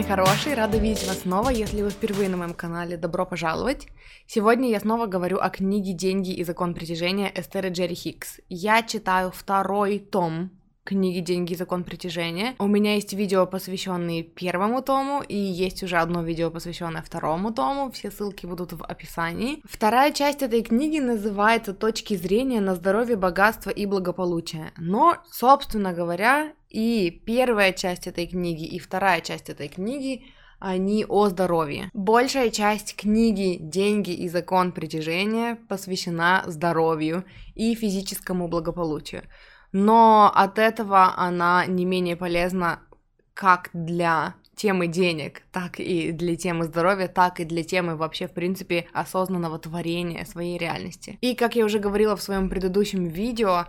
Мои хорошие! Рада видеть вас снова. Если вы впервые на моем канале, добро пожаловать! Сегодня я снова говорю о книге «Деньги и закон притяжения» Эстеры Джерри Хикс. Я читаю второй том книги «Деньги закон притяжения». У меня есть видео, посвященные первому тому, и есть уже одно видео, посвященное второму тому. Все ссылки будут в описании. Вторая часть этой книги называется «Точки зрения на здоровье, богатство и благополучие». Но, собственно говоря, и первая часть этой книги, и вторая часть этой книги они о здоровье. Большая часть книги «Деньги и закон притяжения» посвящена здоровью и физическому благополучию. Но от этого она не менее полезна как для темы денег, так и для темы здоровья, так и для темы вообще, в принципе, осознанного творения своей реальности. И, как я уже говорила в своем предыдущем видео,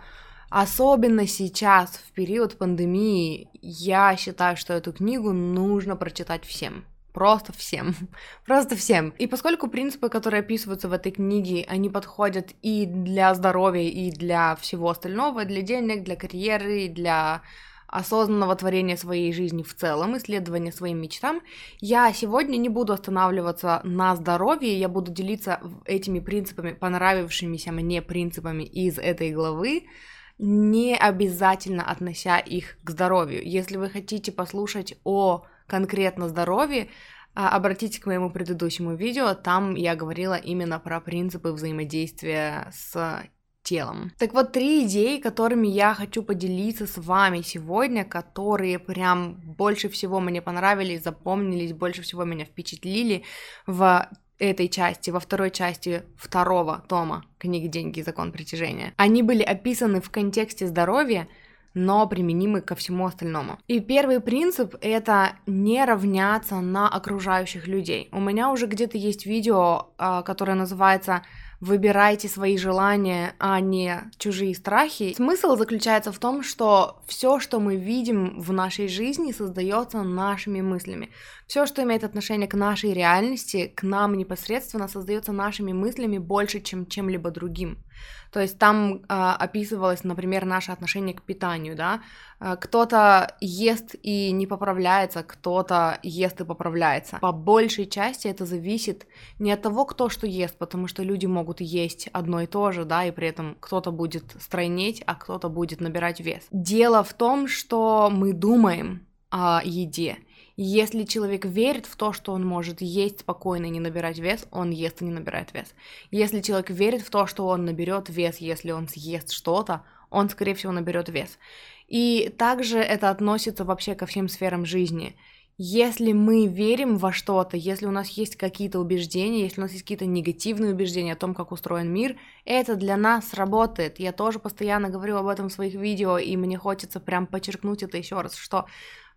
Особенно сейчас, в период пандемии, я считаю, что эту книгу нужно прочитать всем. Просто всем. Просто всем. И поскольку принципы, которые описываются в этой книге, они подходят и для здоровья, и для всего остального, для денег, для карьеры, для осознанного творения своей жизни в целом, исследования своим мечтам, я сегодня не буду останавливаться на здоровье, я буду делиться этими принципами, понравившимися мне принципами из этой главы, не обязательно относя их к здоровью. Если вы хотите послушать о конкретно здоровье, а, обратитесь к моему предыдущему видео, там я говорила именно про принципы взаимодействия с телом. Так вот, три идеи, которыми я хочу поделиться с вами сегодня, которые прям больше всего мне понравились, запомнились, больше всего меня впечатлили в этой части, во второй части второго тома книги «Деньги и закон притяжения». Они были описаны в контексте здоровья, но применимы ко всему остальному. И первый принцип — это не равняться на окружающих людей. У меня уже где-то есть видео, а, которое называется выбирайте свои желания, а не чужие страхи. Смысл заключается в том, что все, что мы видим в нашей жизни, создается нашими мыслями. Все, что имеет отношение к нашей реальности, к нам непосредственно, создается нашими мыслями больше, чем чем-либо другим. То есть там э, описывалось, например, наше отношение к питанию, да. Э, кто-то ест и не поправляется, кто-то ест и поправляется. По большей части это зависит не от того, кто что ест, потому что люди могут есть одно и то же, да, и при этом кто-то будет стройнеть, а кто-то будет набирать вес. Дело в том, что мы думаем о еде. Если человек верит в то, что он может есть спокойно и не набирать вес, он ест и не набирает вес. Если человек верит в то, что он наберет вес, если он съест что-то, он, скорее всего, наберет вес. И также это относится вообще ко всем сферам жизни. Если мы верим во что-то, если у нас есть какие-то убеждения, если у нас есть какие-то негативные убеждения о том, как устроен мир, это для нас работает. Я тоже постоянно говорю об этом в своих видео, и мне хочется прям подчеркнуть это еще раз, что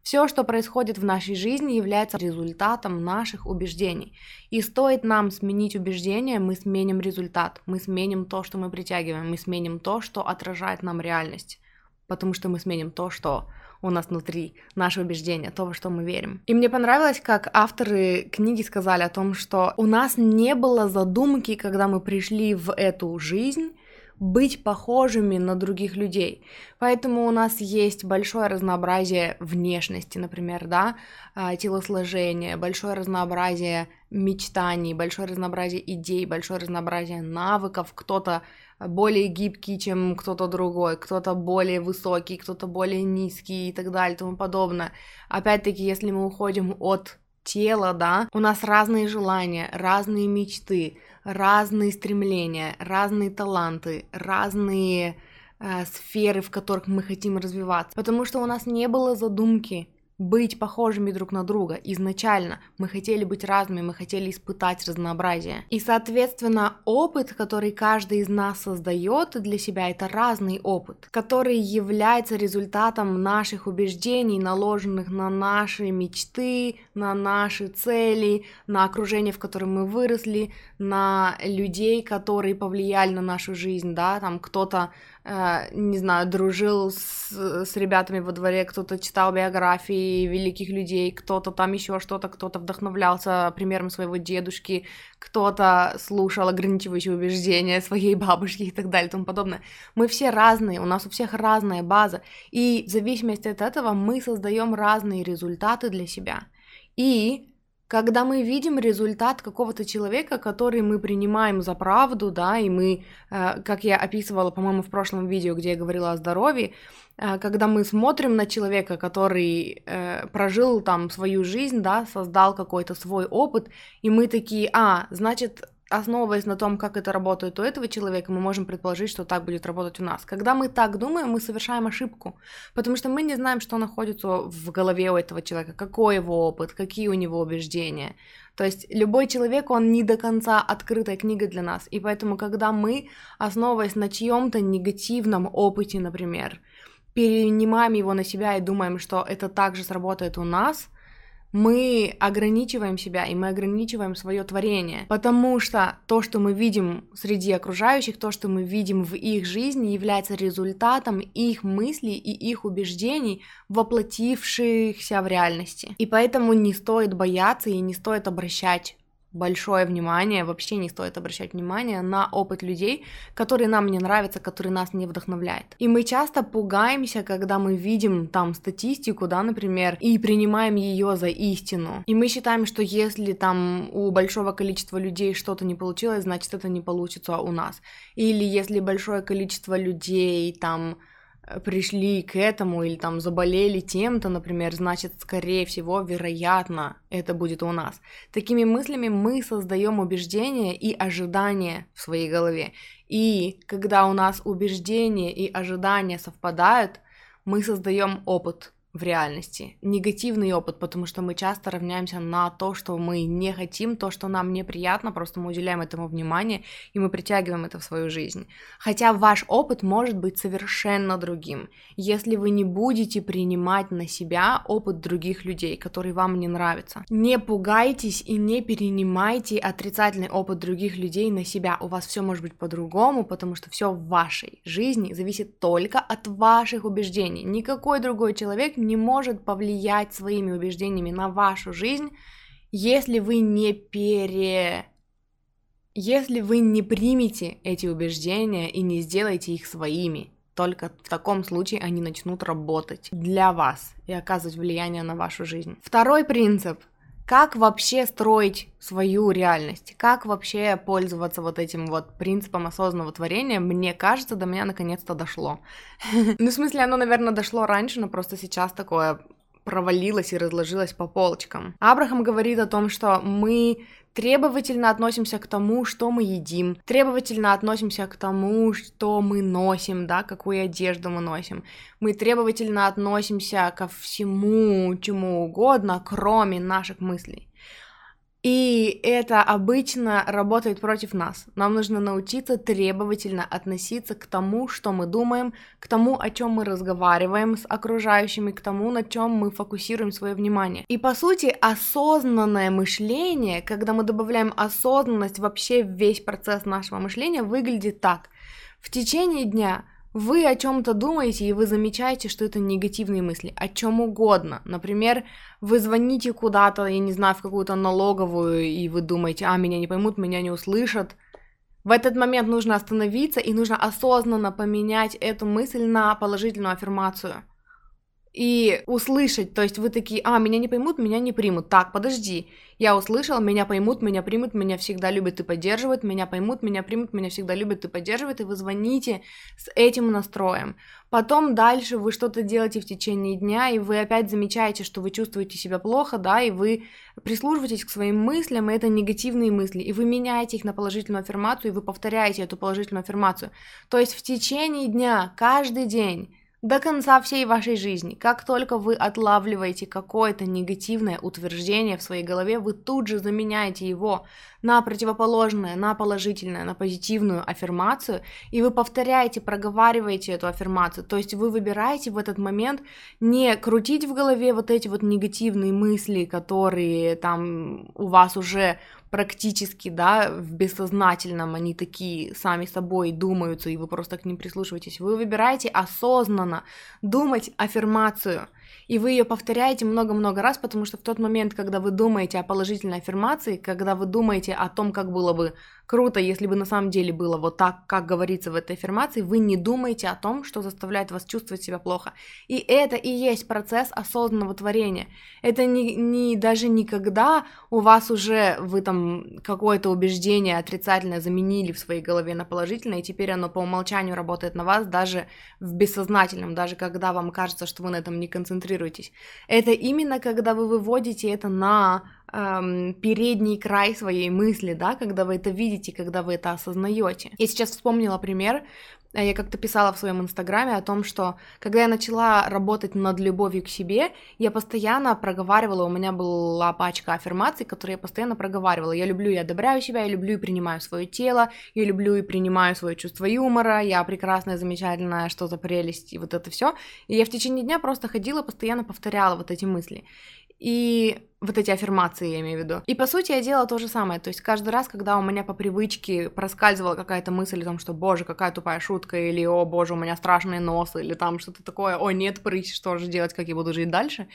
все, что происходит в нашей жизни, является результатом наших убеждений. И стоит нам сменить убеждения, мы сменим результат, мы сменим то, что мы притягиваем, мы сменим то, что отражает нам реальность. Потому что мы сменим то, что у нас внутри, наше убеждение, то, во что мы верим. И мне понравилось, как авторы книги сказали о том, что у нас не было задумки, когда мы пришли в эту жизнь, быть похожими на других людей. Поэтому у нас есть большое разнообразие внешности, например, да, а, телосложения, большое разнообразие мечтаний, большое разнообразие идей, большое разнообразие навыков. Кто-то более гибкий, чем кто-то другой, кто-то более высокий, кто-то более низкий и так далее и тому подобное. Опять-таки, если мы уходим от тела, да, у нас разные желания, разные мечты, разные стремления, разные таланты, разные э, сферы, в которых мы хотим развиваться. Потому что у нас не было задумки быть похожими друг на друга изначально. Мы хотели быть разными, мы хотели испытать разнообразие. И, соответственно, опыт, который каждый из нас создает для себя, это разный опыт, который является результатом наших убеждений, наложенных на наши мечты, на наши цели, на окружение, в котором мы выросли, на людей, которые повлияли на нашу жизнь, да, там кто-то не знаю, дружил с, с ребятами во дворе, кто-то читал биографии великих людей, кто-то там еще что-то, кто-то вдохновлялся примером своего дедушки, кто-то слушал ограничивающие убеждения своей бабушки и так далее и тому подобное. Мы все разные, у нас у всех разная база, и в зависимости от этого мы создаем разные результаты для себя. И когда мы видим результат какого-то человека, который мы принимаем за правду, да, и мы, э, как я описывала, по-моему, в прошлом видео, где я говорила о здоровье, э, когда мы смотрим на человека, который э, прожил там свою жизнь, да, создал какой-то свой опыт, и мы такие, а, значит, основываясь на том, как это работает у этого человека, мы можем предположить, что так будет работать у нас. Когда мы так думаем, мы совершаем ошибку, потому что мы не знаем, что находится в голове у этого человека, какой его опыт, какие у него убеждения. То есть любой человек, он не до конца открытая книга для нас, и поэтому, когда мы, основываясь на чьем-то негативном опыте, например, перенимаем его на себя и думаем, что это также сработает у нас – мы ограничиваем себя и мы ограничиваем свое творение, потому что то, что мы видим среди окружающих, то, что мы видим в их жизни, является результатом их мыслей и их убеждений, воплотившихся в реальности. И поэтому не стоит бояться и не стоит обращать большое внимание, вообще не стоит обращать внимание на опыт людей, которые нам не нравятся, которые нас не вдохновляют. И мы часто пугаемся, когда мы видим там статистику, да, например, и принимаем ее за истину. И мы считаем, что если там у большого количества людей что-то не получилось, значит это не получится у нас. Или если большое количество людей там пришли к этому или там заболели тем-то, например, значит, скорее всего, вероятно, это будет у нас. Такими мыслями мы создаем убеждения и ожидания в своей голове. И когда у нас убеждения и ожидания совпадают, мы создаем опыт, в реальности. Негативный опыт, потому что мы часто равняемся на то, что мы не хотим, то, что нам неприятно, просто мы уделяем этому внимание, и мы притягиваем это в свою жизнь. Хотя ваш опыт может быть совершенно другим, если вы не будете принимать на себя опыт других людей, который вам не нравится. Не пугайтесь и не перенимайте отрицательный опыт других людей на себя. У вас все может быть по-другому, потому что все в вашей жизни зависит только от ваших убеждений. Никакой другой человек не может повлиять своими убеждениями на вашу жизнь, если вы не пере... Если вы не примете эти убеждения и не сделаете их своими, только в таком случае они начнут работать для вас и оказывать влияние на вашу жизнь. Второй принцип как вообще строить свою реальность, как вообще пользоваться вот этим вот принципом осознанного творения, мне кажется, до меня наконец-то дошло. Ну, в смысле, оно, наверное, дошло раньше, но просто сейчас такое провалилось и разложилось по полочкам. Абрахам говорит о том, что мы требовательно относимся к тому, что мы едим, требовательно относимся к тому, что мы носим, да, какую одежду мы носим. Мы требовательно относимся ко всему, чему угодно, кроме наших мыслей. И это обычно работает против нас. Нам нужно научиться требовательно относиться к тому, что мы думаем, к тому, о чем мы разговариваем с окружающими, к тому, на чем мы фокусируем свое внимание. И по сути, осознанное мышление, когда мы добавляем осознанность вообще в весь процесс нашего мышления, выглядит так. В течение дня вы о чем-то думаете, и вы замечаете, что это негативные мысли, о чем угодно. Например, вы звоните куда-то, я не знаю, в какую-то налоговую, и вы думаете, а, меня не поймут, меня не услышат. В этот момент нужно остановиться, и нужно осознанно поменять эту мысль на положительную аффирмацию – и услышать, то есть вы такие, а, меня не поймут, меня не примут. Так, подожди, я услышал, меня поймут, меня примут, меня всегда любят и поддерживают, меня поймут, меня примут, меня всегда любят и поддерживают, и вы звоните с этим настроем. Потом дальше вы что-то делаете в течение дня, и вы опять замечаете, что вы чувствуете себя плохо, да, и вы прислушиваетесь к своим мыслям, и это негативные мысли, и вы меняете их на положительную аффирмацию, и вы повторяете эту положительную аффирмацию. То есть в течение дня, каждый день до конца всей вашей жизни. Как только вы отлавливаете какое-то негативное утверждение в своей голове, вы тут же заменяете его на противоположное, на положительное, на позитивную аффирмацию, и вы повторяете, проговариваете эту аффирмацию. То есть вы выбираете в этот момент не крутить в голове вот эти вот негативные мысли, которые там у вас уже практически, да, в бессознательном они такие сами собой думаются, и вы просто к ним прислушиваетесь. Вы выбираете осознанно думать аффирмацию, и вы ее повторяете много-много раз, потому что в тот момент, когда вы думаете о положительной аффирмации, когда вы думаете о том, как было бы круто, если бы на самом деле было вот так, как говорится в этой аффирмации, вы не думаете о том, что заставляет вас чувствовать себя плохо. И это и есть процесс осознанного творения. Это не, не даже никогда у вас уже вы там какое-то убеждение отрицательное заменили в своей голове на положительное, и теперь оно по умолчанию работает на вас даже в бессознательном, даже когда вам кажется, что вы на этом не концентрируетесь. Это именно когда вы выводите это на эм, передний край своей мысли, да, когда вы это видите, когда вы это осознаете. Я сейчас вспомнила пример, э, я как-то писала в своем инстаграме о том, что когда я начала работать над любовью к себе, я постоянно проговаривала, у меня была пачка аффирмаций, которые я постоянно проговаривала. Я люблю и одобряю себя, я люблю и принимаю свое тело, я люблю и принимаю свое чувство юмора, я прекрасная, замечательная, что за прелесть, и вот это все. И я в течение дня просто ходила, постоянно повторяла вот эти мысли. И вот эти аффирмации, я имею в виду. И по сути я делала то же самое. То есть каждый раз, когда у меня по привычке проскальзывала какая-то мысль о том, что, боже, какая тупая шутка, или, о, боже, у меня страшный нос, или там что-то такое, о, нет, прыщ, что же делать, как я буду жить дальше,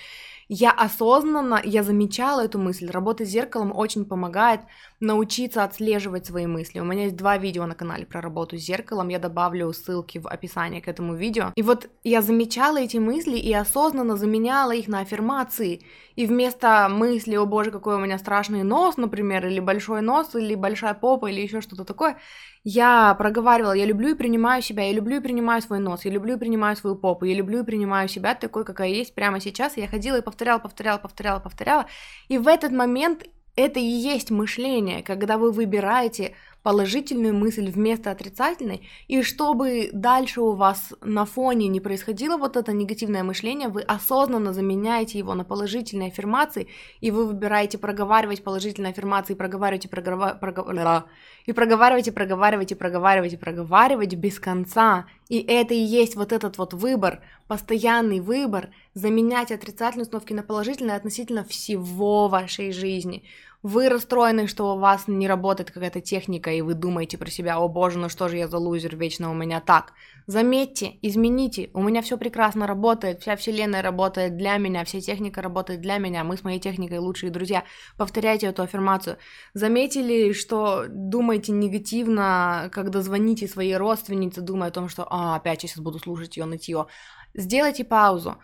я осознанно, я замечала эту мысль. Работа с зеркалом очень помогает научиться отслеживать свои мысли. У меня есть два видео на канале про работу с зеркалом, я добавлю ссылки в описании к этому видео. И вот я замечала эти мысли и осознанно заменяла их на аффирмации. И вместо мысли, о боже, какой у меня страшный нос, например, или большой нос, или большая попа, или еще что-то такое, я проговаривала, я люблю и принимаю себя, я люблю и принимаю свой нос, я люблю и принимаю свою попу, я люблю и принимаю себя такой, какая есть прямо сейчас. И я ходила и повторяла, повторяла, повторяла, повторяла. И в этот момент это и есть мышление, когда вы выбираете положительную мысль вместо отрицательной, и чтобы дальше у вас на фоне не происходило вот это негативное мышление, вы осознанно заменяете его на положительные аффирмации, и вы выбираете проговаривать положительные аффирмации, проговариваете, проговариваете, проговариваете, и проговариваете, проговариваете, проговариваете, проговаривать без конца. И это и есть вот этот вот выбор, постоянный выбор, заменять отрицательные установки на положительные относительно всего вашей жизни. Вы расстроены, что у вас не работает какая-то техника, и вы думаете про себя, о боже, ну что же я за лузер, вечно у меня так. Заметьте, измените, у меня все прекрасно работает, вся вселенная работает для меня, вся техника работает для меня, мы с моей техникой лучшие друзья. Повторяйте эту аффирмацию. Заметили, что думаете негативно, когда звоните своей родственнице, думая о том, что а, опять я сейчас буду слушать ее нытье. Сделайте паузу,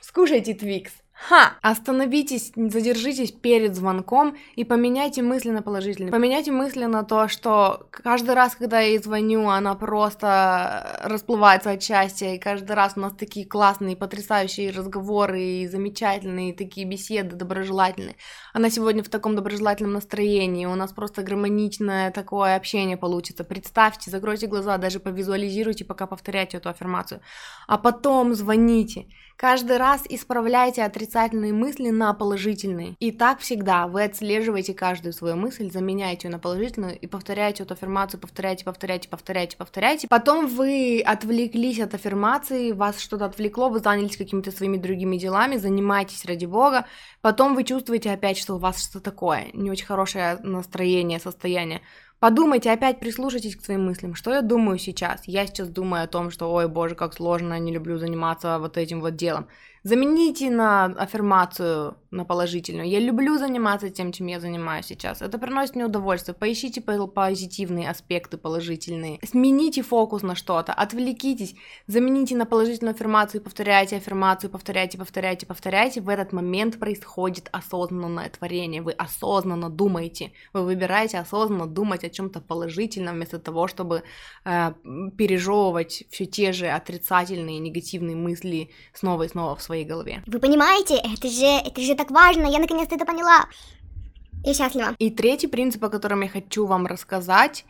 скушайте Твикс, Ха! Остановитесь, задержитесь перед звонком и поменяйте мысли на положительные. Поменяйте мысли на то, что каждый раз, когда я ей звоню, она просто расплывается от счастья, и каждый раз у нас такие классные, потрясающие разговоры, и замечательные такие беседы, доброжелательные. Она сегодня в таком доброжелательном настроении, у нас просто гармоничное такое общение получится. Представьте, закройте глаза, даже повизуализируйте, пока повторяйте эту аффирмацию. А потом звоните. Каждый раз исправляйте отрицательные мысли на положительные. И так всегда. Вы отслеживаете каждую свою мысль, заменяете ее на положительную и повторяете эту аффирмацию, повторяете, повторяете, повторяете, повторяете. Потом вы отвлеклись от аффирмации, вас что-то отвлекло, вы занялись какими-то своими другими делами, занимайтесь ради бога. Потом вы чувствуете опять, что у вас что-то такое, не очень хорошее настроение, состояние. Подумайте, опять прислушайтесь к своим мыслям. Что я думаю сейчас? Я сейчас думаю о том, что, ой, боже, как сложно, не люблю заниматься вот этим вот делом. Замените на аффирмацию, на положительную. Я люблю заниматься тем, чем я занимаюсь сейчас. Это приносит мне удовольствие. Поищите позитивные аспекты, положительные. Смените фокус на что-то, отвлекитесь, замените на положительную аффирмацию, повторяйте аффирмацию, повторяйте, повторяйте, повторяйте. В этот момент происходит осознанное творение. Вы осознанно думаете. Вы выбираете осознанно думать о чем-то положительном, вместо того, чтобы э, пережевывать все те же отрицательные, негативные мысли снова и снова в своей своей голове. Вы понимаете, это же, это же так важно, я наконец-то это поняла. Я счастлива. И третий принцип, о котором я хочу вам рассказать,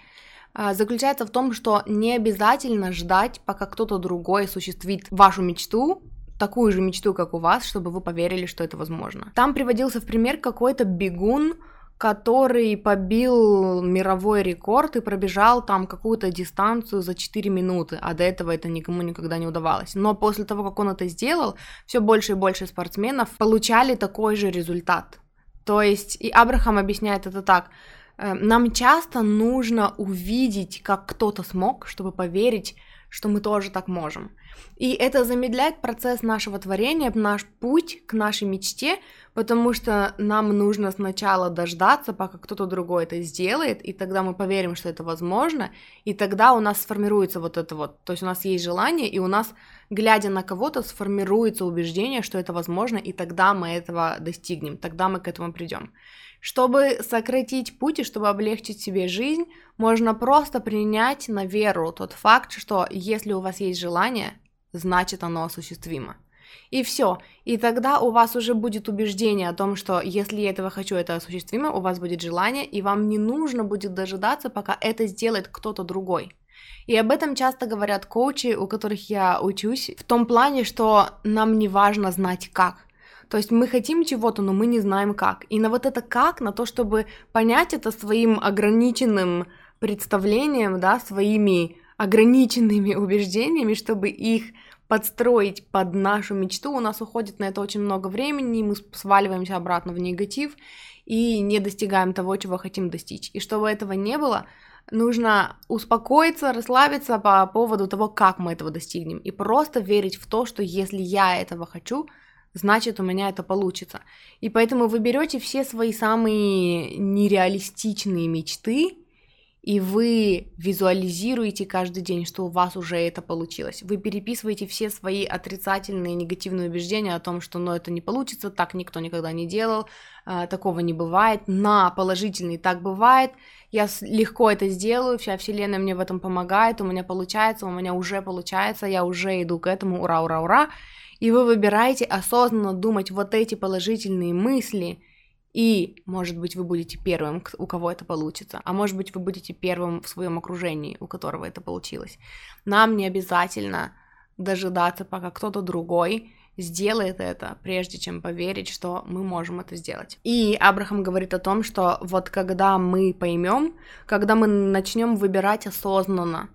а, заключается в том, что не обязательно ждать, пока кто-то другой осуществит вашу мечту, такую же мечту, как у вас, чтобы вы поверили, что это возможно. Там приводился в пример какой-то бегун, который побил мировой рекорд и пробежал там какую-то дистанцию за 4 минуты, а до этого это никому никогда не удавалось. Но после того, как он это сделал, все больше и больше спортсменов получали такой же результат. То есть, и Абрахам объясняет это так, э, нам часто нужно увидеть, как кто-то смог, чтобы поверить, что мы тоже так можем. И это замедляет процесс нашего творения, наш путь к нашей мечте, потому что нам нужно сначала дождаться, пока кто-то другой это сделает, и тогда мы поверим, что это возможно, и тогда у нас сформируется вот это вот, то есть у нас есть желание, и у нас, глядя на кого-то, сформируется убеждение, что это возможно, и тогда мы этого достигнем, тогда мы к этому придем. Чтобы сократить путь и чтобы облегчить себе жизнь, можно просто принять на веру тот факт, что если у вас есть желание, значит оно осуществимо. И все. И тогда у вас уже будет убеждение о том, что если я этого хочу, это осуществимо, у вас будет желание, и вам не нужно будет дожидаться, пока это сделает кто-то другой. И об этом часто говорят коучи, у которых я учусь, в том плане, что нам не важно знать как. То есть мы хотим чего-то, но мы не знаем как. И на вот это как, на то, чтобы понять это своим ограниченным представлением, да, своими ограниченными убеждениями, чтобы их подстроить под нашу мечту, у нас уходит на это очень много времени, и мы сваливаемся обратно в негатив и не достигаем того, чего хотим достичь. И чтобы этого не было, нужно успокоиться, расслабиться по поводу того, как мы этого достигнем, и просто верить в то, что если я этого хочу, значит у меня это получится. И поэтому вы берете все свои самые нереалистичные мечты, и вы визуализируете каждый день, что у вас уже это получилось. Вы переписываете все свои отрицательные, негативные убеждения о том, что ну это не получится, так никто никогда не делал, э, такого не бывает, на положительный так бывает, я легко это сделаю, вся вселенная мне в этом помогает, у меня получается, у меня уже получается, я уже иду к этому, ура, ура, ура. И вы выбираете осознанно думать вот эти положительные мысли, и, может быть, вы будете первым, у кого это получится, а может быть, вы будете первым в своем окружении, у которого это получилось. Нам не обязательно дожидаться, пока кто-то другой сделает это, прежде чем поверить, что мы можем это сделать. И Абрахам говорит о том, что вот когда мы поймем, когда мы начнем выбирать осознанно,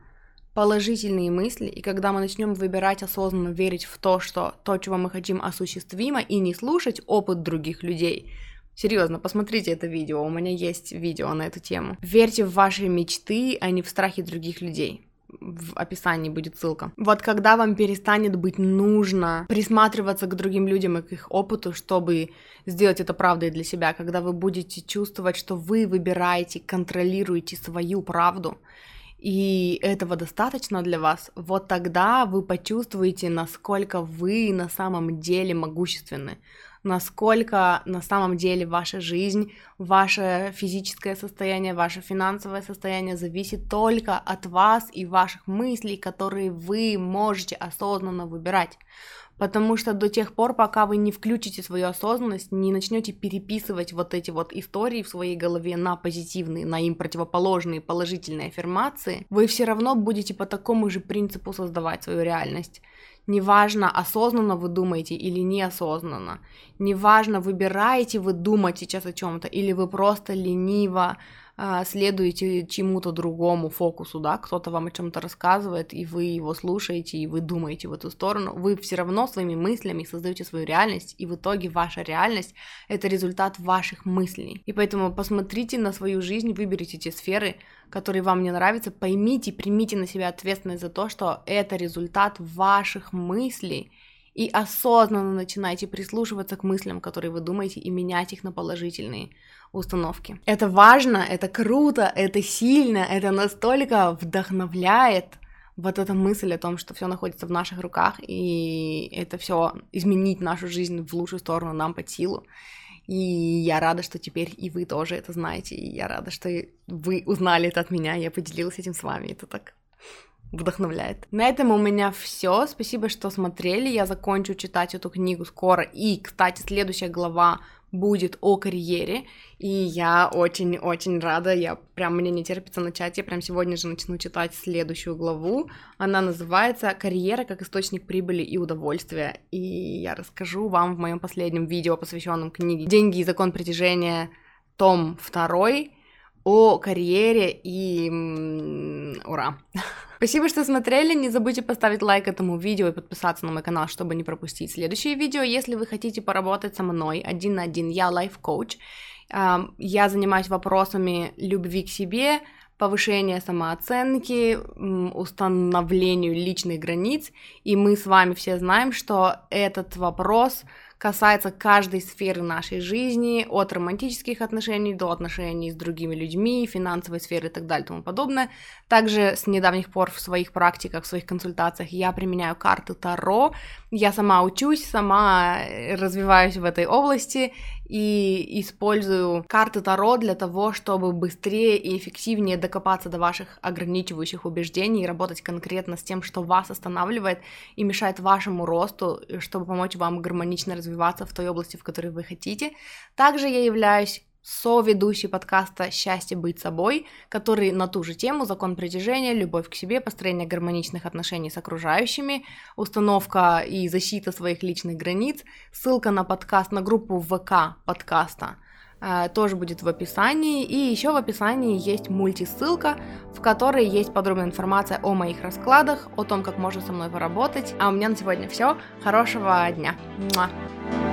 положительные мысли, и когда мы начнем выбирать осознанно верить в то, что то, чего мы хотим, осуществимо, и не слушать опыт других людей, Серьезно, посмотрите это видео, у меня есть видео на эту тему. Верьте в ваши мечты, а не в страхи других людей в описании будет ссылка. Вот когда вам перестанет быть нужно присматриваться к другим людям и к их опыту, чтобы сделать это правдой для себя, когда вы будете чувствовать, что вы выбираете, контролируете свою правду, и этого достаточно для вас, вот тогда вы почувствуете, насколько вы на самом деле могущественны, насколько на самом деле ваша жизнь, ваше физическое состояние, ваше финансовое состояние зависит только от вас и ваших мыслей, которые вы можете осознанно выбирать. Потому что до тех пор, пока вы не включите свою осознанность, не начнете переписывать вот эти вот истории в своей голове на позитивные, на им противоположные положительные аффирмации, вы все равно будете по такому же принципу создавать свою реальность. Неважно, осознанно вы думаете или неосознанно. Неважно, выбираете вы думать сейчас о чем-то или вы просто лениво следуете чему-то другому фокусу, да, кто-то вам о чем-то рассказывает, и вы его слушаете, и вы думаете в эту сторону, вы все равно своими мыслями создаете свою реальность, и в итоге ваша реальность — это результат ваших мыслей. И поэтому посмотрите на свою жизнь, выберите те сферы, которые вам не нравятся, поймите, примите на себя ответственность за то, что это результат ваших мыслей, и осознанно начинайте прислушиваться к мыслям, которые вы думаете, и менять их на положительные установки. Это важно, это круто, это сильно, это настолько вдохновляет вот эта мысль о том, что все находится в наших руках, и это все изменить нашу жизнь в лучшую сторону нам под силу. И я рада, что теперь и вы тоже это знаете, и я рада, что вы узнали это от меня, я поделилась этим с вами, это так вдохновляет. На этом у меня все. Спасибо, что смотрели. Я закончу читать эту книгу скоро. И, кстати, следующая глава будет о карьере, и я очень-очень рада, я прям, мне не терпится начать, я прям сегодня же начну читать следующую главу, она называется «Карьера как источник прибыли и удовольствия», и я расскажу вам в моем последнем видео, посвященном книге «Деньги и закон притяжения», том 2, о карьере и... Ура! Спасибо, что смотрели. Не забудьте поставить лайк этому видео и подписаться на мой канал, чтобы не пропустить следующие видео. Если вы хотите поработать со мной один на один, я лайф-коуч. Я занимаюсь вопросами любви к себе, повышения самооценки, установлению личных границ. И мы с вами все знаем, что этот вопрос касается каждой сферы нашей жизни, от романтических отношений до отношений с другими людьми, финансовой сферы и так далее и тому подобное. Также с недавних пор в своих практиках, в своих консультациях я применяю карты Таро. Я сама учусь, сама э, развиваюсь в этой области и использую карты Таро для того, чтобы быстрее и эффективнее докопаться до ваших ограничивающих убеждений и работать конкретно с тем, что вас останавливает и мешает вашему росту, чтобы помочь вам гармонично развиваться в той области, в которой вы хотите. Также я являюсь соведущий подкаста «Счастье быть собой», который на ту же тему «Закон притяжения», «Любовь к себе», «Построение гармоничных отношений с окружающими», «Установка и защита своих личных границ». Ссылка на подкаст, на группу ВК подкаста э, тоже будет в описании. И еще в описании есть мультисылка, в которой есть подробная информация о моих раскладах, о том, как можно со мной поработать. А у меня на сегодня все. Хорошего дня. Муа.